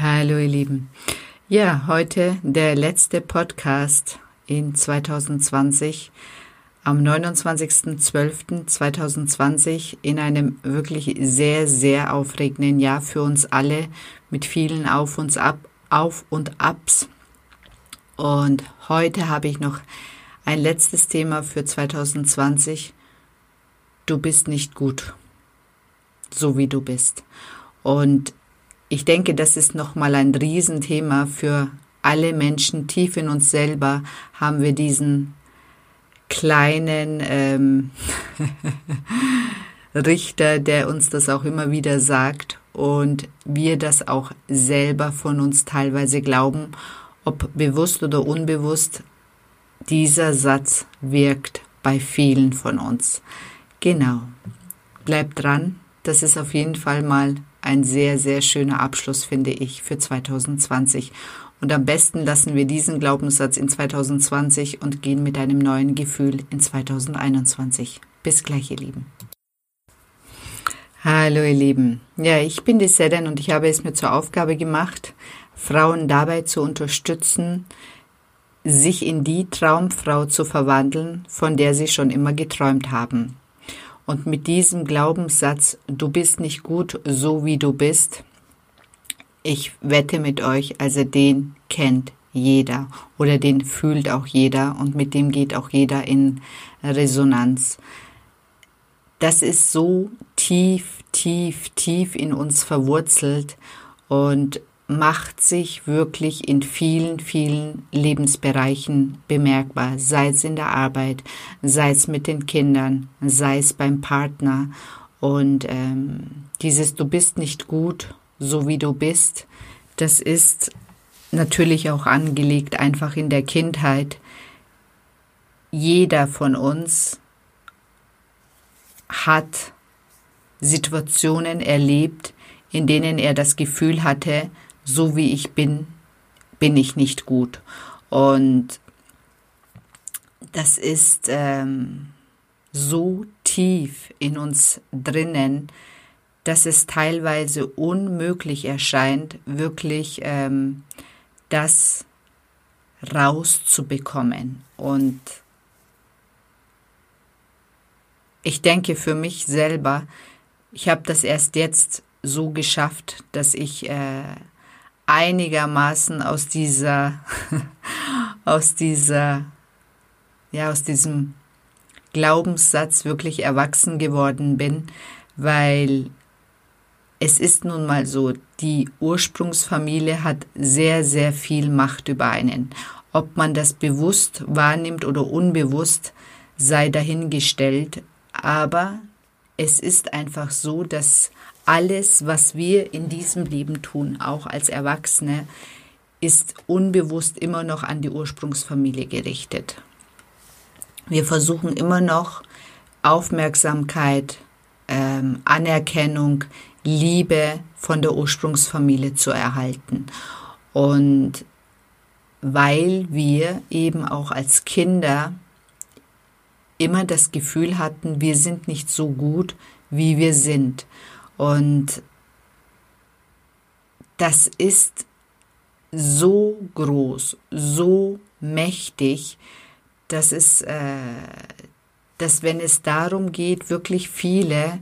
Hallo ihr Lieben. Ja, heute der letzte Podcast in 2020 am 29.12.2020 in einem wirklich sehr, sehr aufregenden Jahr für uns alle mit vielen Auf und Ab, Auf und Abs. Und heute habe ich noch ein letztes Thema für 2020. Du bist nicht gut, so wie du bist. Und ich denke, das ist nochmal ein Riesenthema für alle Menschen. Tief in uns selber haben wir diesen kleinen ähm, Richter, der uns das auch immer wieder sagt und wir das auch selber von uns teilweise glauben, ob bewusst oder unbewusst, dieser Satz wirkt bei vielen von uns. Genau. Bleibt dran, das ist auf jeden Fall mal ein sehr, sehr schöner Abschluss, finde ich, für 2020. Und am besten lassen wir diesen Glaubenssatz in 2020 und gehen mit einem neuen Gefühl in 2021. Bis gleich, ihr Lieben. Hallo, ihr Lieben. Ja, ich bin die Sedan und ich habe es mir zur Aufgabe gemacht, Frauen dabei zu unterstützen, sich in die Traumfrau zu verwandeln, von der sie schon immer geträumt haben. Und mit diesem Glaubenssatz, du bist nicht gut so wie du bist, ich wette mit euch, also den kennt jeder oder den fühlt auch jeder und mit dem geht auch jeder in Resonanz. Das ist so tief, tief, tief in uns verwurzelt und macht sich wirklich in vielen, vielen Lebensbereichen bemerkbar, sei es in der Arbeit, sei es mit den Kindern, sei es beim Partner. Und ähm, dieses Du bist nicht gut, so wie du bist, das ist natürlich auch angelegt einfach in der Kindheit. Jeder von uns hat Situationen erlebt, in denen er das Gefühl hatte, so wie ich bin, bin ich nicht gut. Und das ist ähm, so tief in uns drinnen, dass es teilweise unmöglich erscheint, wirklich ähm, das rauszubekommen. Und ich denke für mich selber, ich habe das erst jetzt so geschafft, dass ich äh, einigermaßen aus dieser, aus dieser, ja, aus diesem Glaubenssatz wirklich erwachsen geworden bin, weil es ist nun mal so, die Ursprungsfamilie hat sehr, sehr viel Macht über einen. Ob man das bewusst wahrnimmt oder unbewusst, sei dahingestellt. Aber es ist einfach so, dass alles, was wir in diesem Leben tun, auch als Erwachsene, ist unbewusst immer noch an die Ursprungsfamilie gerichtet. Wir versuchen immer noch Aufmerksamkeit, ähm, Anerkennung, Liebe von der Ursprungsfamilie zu erhalten. Und weil wir eben auch als Kinder immer das Gefühl hatten, wir sind nicht so gut, wie wir sind. Und das ist so groß, so mächtig, dass es, äh, dass wenn es darum geht, wirklich viele,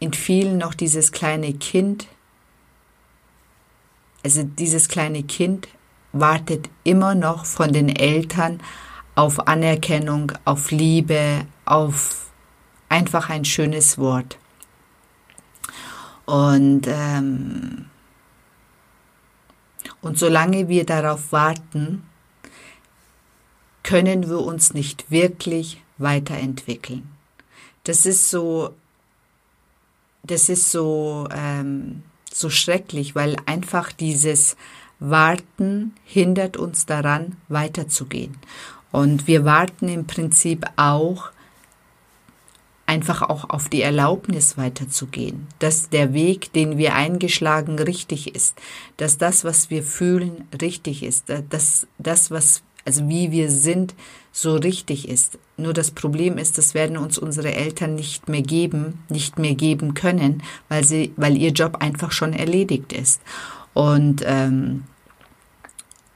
in vielen noch dieses kleine Kind, also dieses kleine Kind wartet immer noch von den Eltern auf Anerkennung, auf Liebe, auf einfach ein schönes Wort. Und, ähm, und solange wir darauf warten, können wir uns nicht wirklich weiterentwickeln. Das ist so, das ist so, ähm, so schrecklich, weil einfach dieses Warten hindert uns daran, weiterzugehen. Und wir warten im Prinzip auch einfach auch auf die Erlaubnis weiterzugehen, dass der Weg, den wir eingeschlagen, richtig ist, dass das, was wir fühlen, richtig ist, dass das, was also wie wir sind, so richtig ist. Nur das Problem ist, das werden uns unsere Eltern nicht mehr geben, nicht mehr geben können, weil sie, weil ihr Job einfach schon erledigt ist. Und ähm,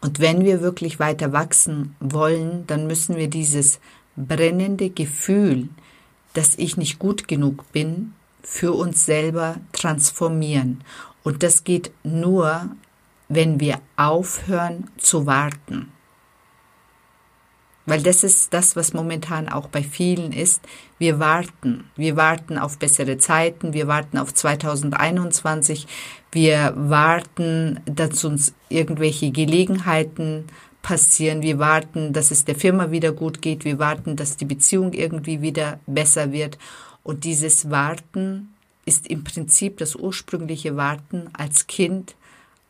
und wenn wir wirklich weiter wachsen wollen, dann müssen wir dieses brennende Gefühl, dass ich nicht gut genug bin, für uns selber transformieren. Und das geht nur, wenn wir aufhören zu warten. Weil das ist das, was momentan auch bei vielen ist. Wir warten. Wir warten auf bessere Zeiten. Wir warten auf 2021. Wir warten, dass uns irgendwelche Gelegenheiten passieren. Wir warten, dass es der Firma wieder gut geht. Wir warten, dass die Beziehung irgendwie wieder besser wird. Und dieses Warten ist im Prinzip das ursprüngliche Warten als Kind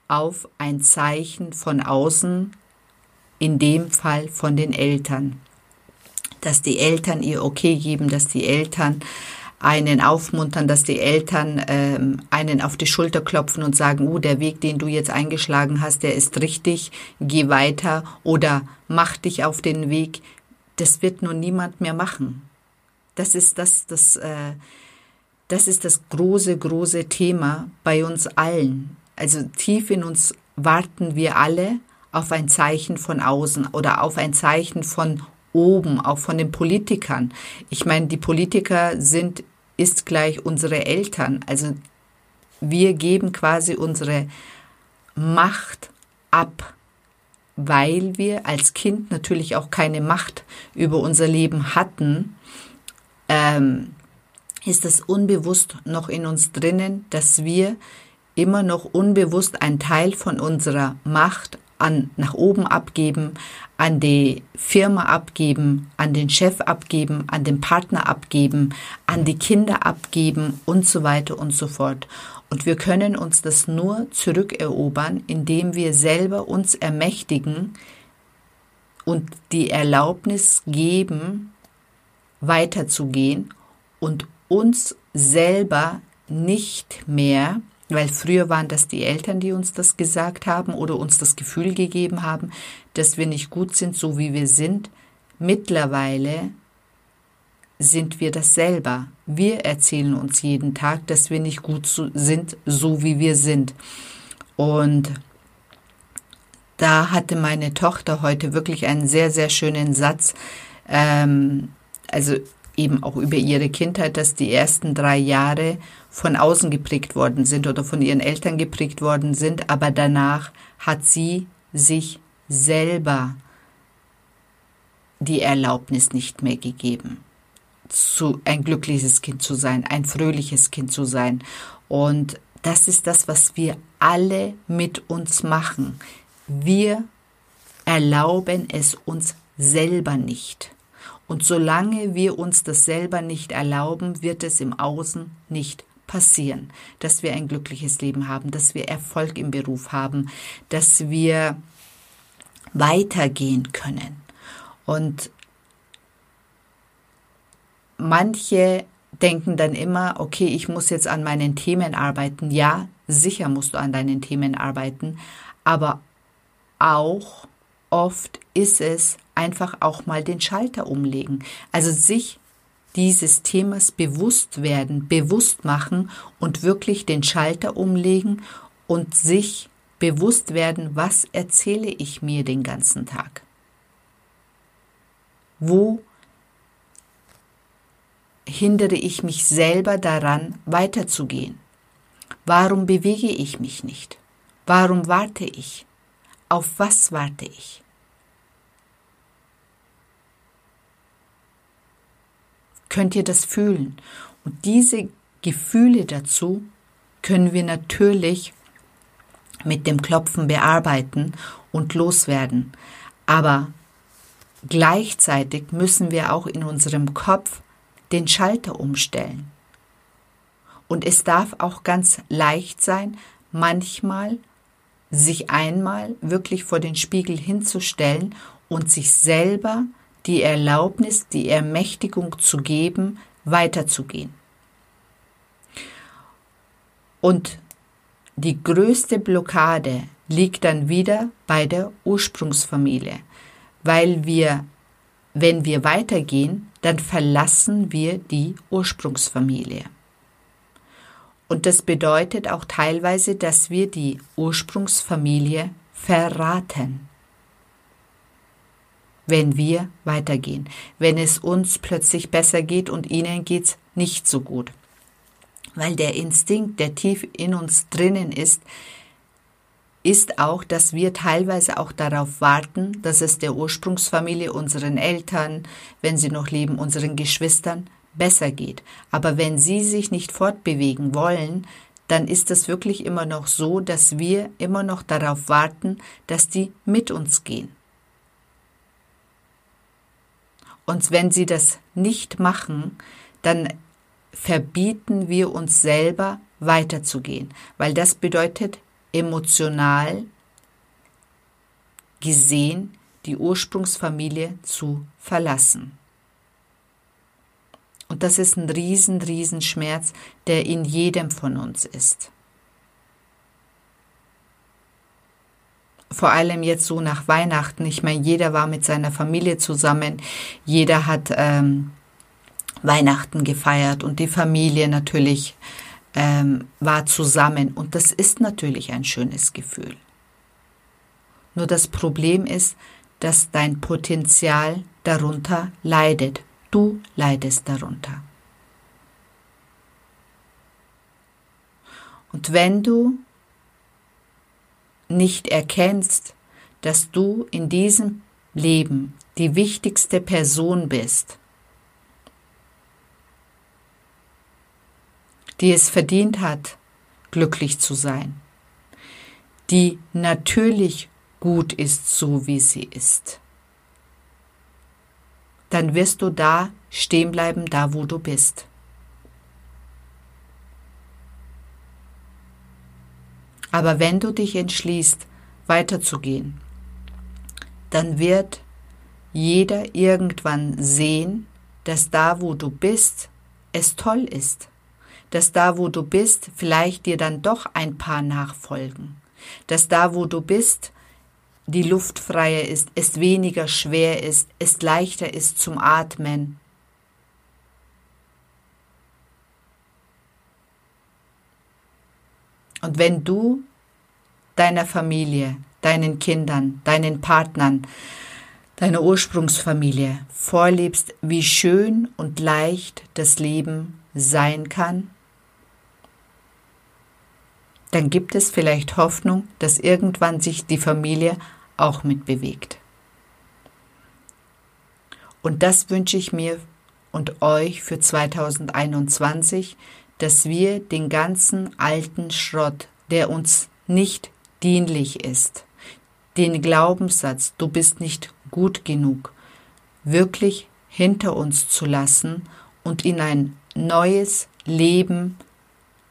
auf ein Zeichen von außen, in dem Fall von den Eltern. Dass die Eltern ihr Okay geben, dass die Eltern einen aufmuntern, dass die Eltern ähm, einen auf die Schulter klopfen und sagen, oh, der Weg, den du jetzt eingeschlagen hast, der ist richtig, geh weiter oder mach dich auf den Weg. Das wird nur niemand mehr machen. Das ist das, das, äh, das ist das große, große Thema bei uns allen. Also tief in uns warten wir alle auf ein Zeichen von außen oder auf ein Zeichen von oben, auch von den Politikern. Ich meine, die Politiker sind, ist gleich unsere Eltern. Also wir geben quasi unsere Macht ab, weil wir als Kind natürlich auch keine Macht über unser Leben hatten. Ähm, ist es unbewusst noch in uns drinnen, dass wir immer noch unbewusst einen Teil von unserer Macht an nach oben abgeben, an die Firma abgeben, an den Chef abgeben, an den Partner abgeben, an die Kinder abgeben und so weiter und so fort. Und wir können uns das nur zurückerobern, indem wir selber uns ermächtigen und die Erlaubnis geben, weiterzugehen und uns selber nicht mehr weil früher waren das die Eltern, die uns das gesagt haben oder uns das Gefühl gegeben haben, dass wir nicht gut sind, so wie wir sind. Mittlerweile sind wir das selber. Wir erzählen uns jeden Tag, dass wir nicht gut sind, so wie wir sind. Und da hatte meine Tochter heute wirklich einen sehr, sehr schönen Satz. Ähm, also eben auch über ihre Kindheit, dass die ersten drei Jahre von außen geprägt worden sind oder von ihren Eltern geprägt worden sind, aber danach hat sie sich selber die Erlaubnis nicht mehr gegeben, zu, ein glückliches Kind zu sein, ein fröhliches Kind zu sein. Und das ist das, was wir alle mit uns machen. Wir erlauben es uns selber nicht. Und solange wir uns das selber nicht erlauben, wird es im Außen nicht passieren, dass wir ein glückliches Leben haben, dass wir Erfolg im Beruf haben, dass wir weitergehen können. Und manche denken dann immer, okay, ich muss jetzt an meinen Themen arbeiten. Ja, sicher musst du an deinen Themen arbeiten, aber auch oft ist es einfach auch mal den Schalter umlegen. Also sich dieses Themas bewusst werden, bewusst machen und wirklich den Schalter umlegen und sich bewusst werden, was erzähle ich mir den ganzen Tag? Wo hindere ich mich selber daran, weiterzugehen? Warum bewege ich mich nicht? Warum warte ich? Auf was warte ich? Könnt ihr das fühlen? Und diese Gefühle dazu können wir natürlich mit dem Klopfen bearbeiten und loswerden. Aber gleichzeitig müssen wir auch in unserem Kopf den Schalter umstellen. Und es darf auch ganz leicht sein, manchmal sich einmal wirklich vor den Spiegel hinzustellen und sich selber die Erlaubnis, die Ermächtigung zu geben, weiterzugehen. Und die größte Blockade liegt dann wieder bei der Ursprungsfamilie, weil wir, wenn wir weitergehen, dann verlassen wir die Ursprungsfamilie. Und das bedeutet auch teilweise, dass wir die Ursprungsfamilie verraten, wenn wir weitergehen, wenn es uns plötzlich besser geht und ihnen geht's nicht so gut. Weil der Instinkt, der tief in uns drinnen ist, ist auch, dass wir teilweise auch darauf warten, dass es der Ursprungsfamilie, unseren Eltern, wenn sie noch leben, unseren Geschwistern besser geht. Aber wenn sie sich nicht fortbewegen wollen, dann ist es wirklich immer noch so, dass wir immer noch darauf warten, dass die mit uns gehen. Und wenn sie das nicht machen, dann verbieten wir uns selber weiterzugehen, weil das bedeutet emotional gesehen die Ursprungsfamilie zu verlassen. Und das ist ein riesen, riesen Schmerz, der in jedem von uns ist. Vor allem jetzt so nach Weihnachten. Ich meine, jeder war mit seiner Familie zusammen, jeder hat ähm, Weihnachten gefeiert und die Familie natürlich ähm, war zusammen. Und das ist natürlich ein schönes Gefühl. Nur das Problem ist, dass dein Potenzial darunter leidet. Du leidest darunter. Und wenn du nicht erkennst, dass du in diesem Leben die wichtigste Person bist, die es verdient hat, glücklich zu sein, die natürlich gut ist, so wie sie ist, dann wirst du da stehen bleiben, da wo du bist. Aber wenn du dich entschließt, weiterzugehen, dann wird jeder irgendwann sehen, dass da, wo du bist, es toll ist. Dass da, wo du bist, vielleicht dir dann doch ein paar nachfolgen. Dass da, wo du bist, die Luft freier ist, es weniger schwer ist, es leichter ist zum Atmen. Und wenn du deiner Familie, deinen Kindern, deinen Partnern, deiner Ursprungsfamilie vorlebst, wie schön und leicht das Leben sein kann, dann gibt es vielleicht Hoffnung, dass irgendwann sich die Familie auch mitbewegt. Und das wünsche ich mir und euch für 2021, dass wir den ganzen alten Schrott, der uns nicht dienlich ist, den Glaubenssatz, du bist nicht gut genug, wirklich hinter uns zu lassen und in ein neues Leben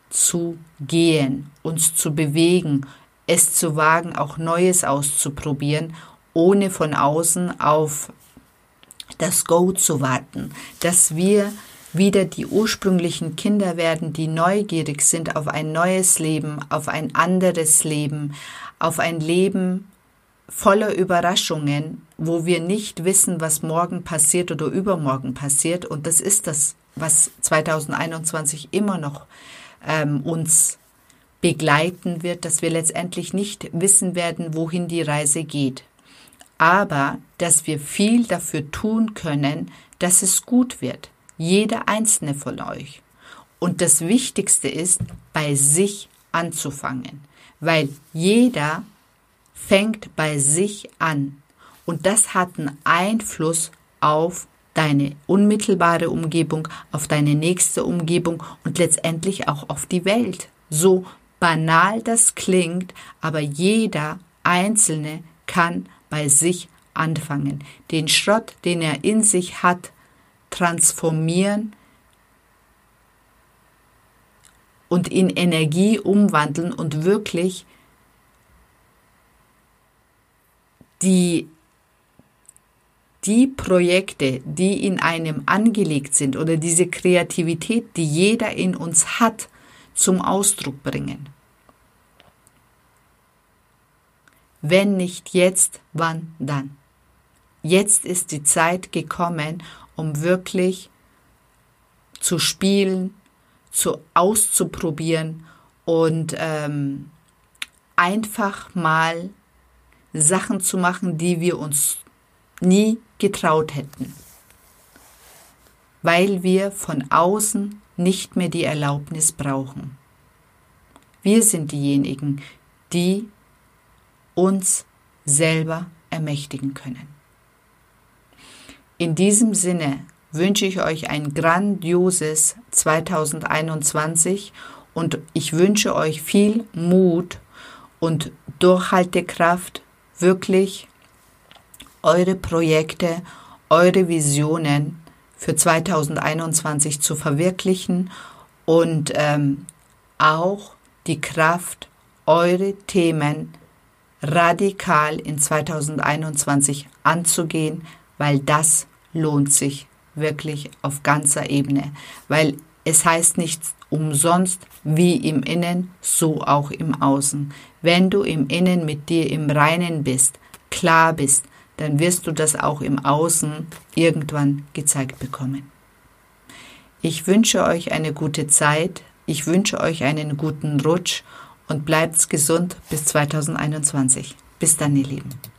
zu gehen, uns zu bewegen, es zu wagen, auch Neues auszuprobieren, ohne von außen auf das Go zu warten, dass wir wieder die ursprünglichen Kinder werden, die neugierig sind auf ein neues Leben, auf ein anderes Leben, auf ein Leben voller Überraschungen, wo wir nicht wissen, was morgen passiert oder übermorgen passiert. Und das ist das, was 2021 immer noch ähm, uns begleiten wird, dass wir letztendlich nicht wissen werden, wohin die Reise geht. Aber dass wir viel dafür tun können, dass es gut wird. Jeder einzelne von euch. Und das Wichtigste ist, bei sich anzufangen. Weil jeder fängt bei sich an. Und das hat einen Einfluss auf deine unmittelbare Umgebung, auf deine nächste Umgebung und letztendlich auch auf die Welt. So banal das klingt, aber jeder Einzelne kann bei sich anfangen. Den Schrott, den er in sich hat, transformieren und in Energie umwandeln und wirklich die die Projekte, die in einem angelegt sind oder diese Kreativität, die jeder in uns hat, zum Ausdruck bringen. Wenn nicht jetzt, wann dann? Jetzt ist die Zeit gekommen, um wirklich zu spielen, zu auszuprobieren und ähm, einfach mal Sachen zu machen, die wir uns nie getraut hätten, weil wir von außen nicht mehr die Erlaubnis brauchen. Wir sind diejenigen, die uns selber ermächtigen können. In diesem Sinne wünsche ich euch ein grandioses 2021 und ich wünsche euch viel Mut und Durchhaltekraft, wirklich eure Projekte, eure Visionen für 2021 zu verwirklichen und ähm, auch die Kraft, eure Themen radikal in 2021 anzugehen, weil das lohnt sich wirklich auf ganzer Ebene, weil es heißt nicht umsonst wie im Innen, so auch im Außen. Wenn du im Innen mit dir im Reinen bist, klar bist, dann wirst du das auch im Außen irgendwann gezeigt bekommen. Ich wünsche euch eine gute Zeit, ich wünsche euch einen guten Rutsch und bleibt gesund bis 2021. Bis dann, ihr Lieben.